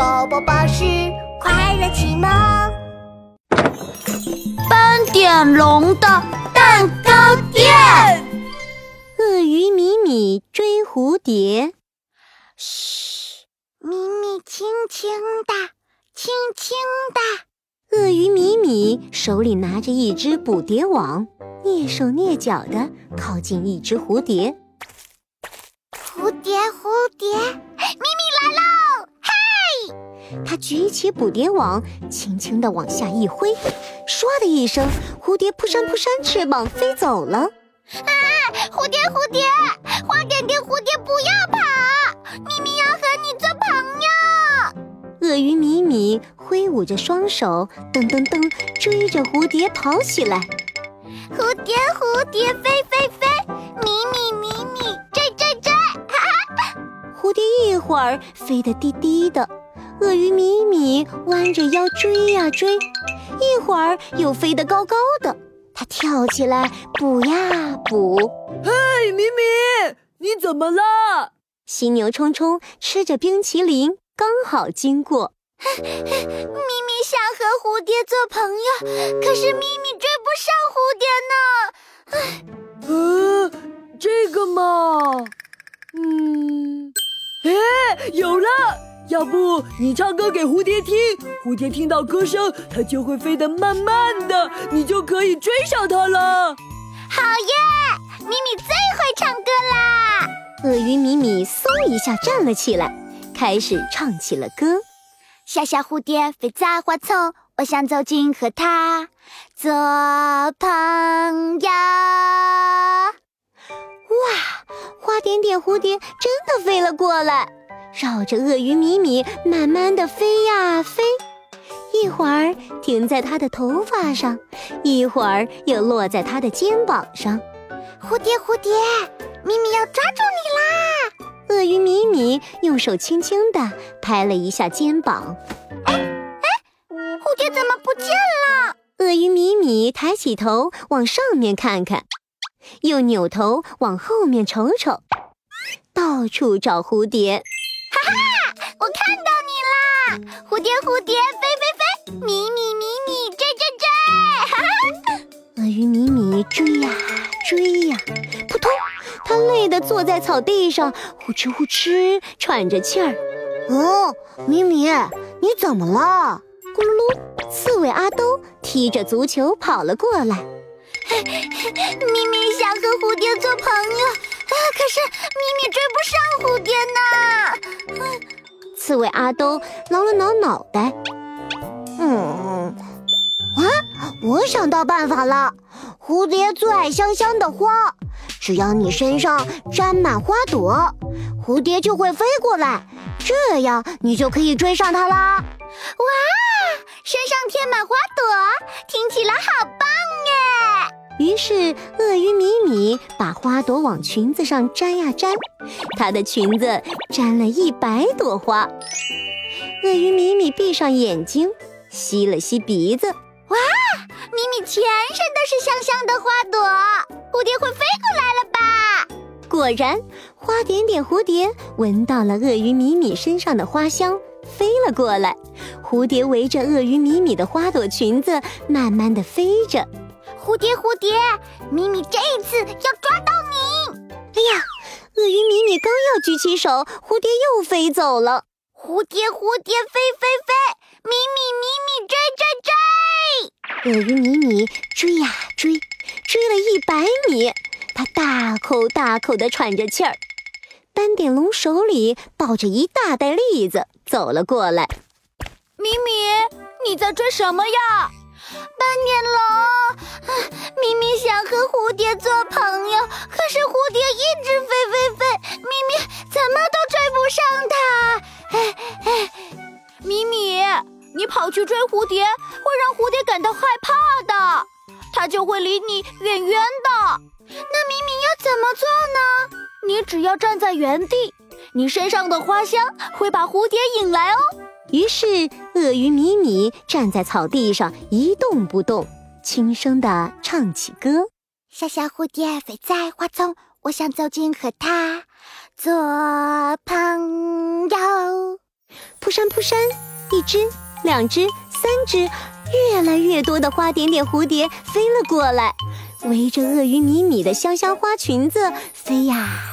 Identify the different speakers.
Speaker 1: 宝宝巴士快乐启蒙。
Speaker 2: 斑点龙的蛋糕店。
Speaker 3: 鳄鱼米米追蝴蝶。
Speaker 1: 嘘，咪咪轻轻的，轻轻的。
Speaker 3: 鳄鱼米米手里拿着一只捕蝶网，蹑手蹑脚的靠近一只蝴蝶。
Speaker 1: 蝴蝶，蝴蝶，咪咪！
Speaker 3: 他举起捕蝶网，轻轻地往下一挥，唰的一声，蝴蝶扑扇扑扇翅膀飞走了。啊！
Speaker 1: 蝴蝶，蝴蝶，花点点蝴蝶不要跑，咪咪要和你做朋友。
Speaker 3: 鳄鱼米米挥舞着双手，噔噔噔追着蝴蝶跑起来。
Speaker 1: 蝴蝶，蝴蝶飞飞飞，咪咪咪咪追追追！
Speaker 3: 哈哈蝴蝶一会儿飞得低低的，鳄鱼米米弯着腰追呀追，一会儿又飞得高高的。它跳起来补呀补。
Speaker 4: 嘿，米米，你怎么了？
Speaker 3: 犀牛冲冲吃着冰淇淋，刚好经过。
Speaker 1: 咪咪想和蝴蝶做朋友，可是咪咪追不上蝴蝶呢。
Speaker 4: 唉，呃，这个嘛，嗯。哎，有了！要不你唱歌给蝴蝶听，蝴蝶听到歌声，它就会飞得慢慢的，你就可以追上它了。
Speaker 1: 好耶！咪咪最会唱歌啦！
Speaker 3: 鳄鱼米米嗖一下站了起来，开始唱起了歌。
Speaker 1: 小小蝴蝶飞在花丛，我想走近和它做朋友。
Speaker 3: 哇，花点点蝴蝶真的飞了过来，绕着鳄鱼米米慢慢的飞呀飞，一会儿停在它的头发上，一会儿又落在它的肩膀上。
Speaker 1: 蝴蝶蝴蝶，米米要抓住你啦！
Speaker 3: 鳄鱼米米用手轻轻地拍了一下肩膀。
Speaker 1: 哎哎，蝴蝶怎么不见了？
Speaker 3: 鳄鱼米米抬起头往上面看看。又扭头往后面瞅瞅，到处找蝴蝶。
Speaker 1: 哈，我看到你啦！蝴蝶，蝴蝶，飞飞飞，咪咪咪咪，追追追！哈哈，
Speaker 3: 鳄鱼米米追呀追呀，扑通，它累得坐在草地上，呼哧呼哧喘着气儿。
Speaker 5: 哦，米米，你怎么了？
Speaker 3: 咕噜噜，刺猬阿兜踢着足球跑了过来。
Speaker 1: 咪咪想和蝴蝶做朋友，可是咪咪追不上蝴蝶
Speaker 3: 呢。刺猬阿兜挠了挠脑袋，
Speaker 5: 嗯，啊，我想到办法了。蝴蝶最爱香香的花，只要你身上沾满花朵，蝴蝶就会飞过来，这样你就可以追上它啦。哇，
Speaker 1: 身上贴满花朵，听起来好棒耶！
Speaker 3: 于是，米米把花朵往裙子上粘呀粘，她的裙子粘了一百朵花。鳄鱼米米闭上眼睛，吸了吸鼻子，哇，
Speaker 1: 米米全身都是香香的花朵，蝴蝶会飞过来了吧？
Speaker 3: 果然，花点点蝴蝶闻到了鳄鱼米米身上的花香，飞了过来。蝴蝶围着鳄鱼米米的花朵裙子，慢慢的飞着。
Speaker 1: 蝴蝶，蝴蝶，米米这一次要抓到你！
Speaker 3: 哎呀，鳄鱼米米刚要举起手，蝴蝶又飞走了。
Speaker 1: 蝴蝶，蝴蝶飞飞飞，米
Speaker 3: 米，米米追追追！鳄鱼米米追呀追，追了一百米，它大口大口地喘着气儿。斑点龙手里抱着一大袋栗子走了过来。
Speaker 2: 米米，你在追什么呀？
Speaker 1: 斑点龙，做朋友，可是蝴蝶一直飞飞飞，咪咪怎么都追不上它。哎
Speaker 2: 哎，咪咪，你跑去追蝴蝶，会让蝴蝶感到害怕的，它就会离你远远的。
Speaker 1: 那咪咪要怎么做呢？
Speaker 2: 你只要站在原地，你身上的花香会把蝴蝶引来哦。
Speaker 3: 于是，鳄鱼米米站在草地上一动不动，轻声地唱起歌：“
Speaker 1: 小小蝴蝶飞在花丛，我想走近和它做朋友。”
Speaker 3: 扑扇扑扇，一只、两只、三只，越来越多的花点点蝴蝶飞了过来，围着鳄鱼米米的香香花裙子飞呀。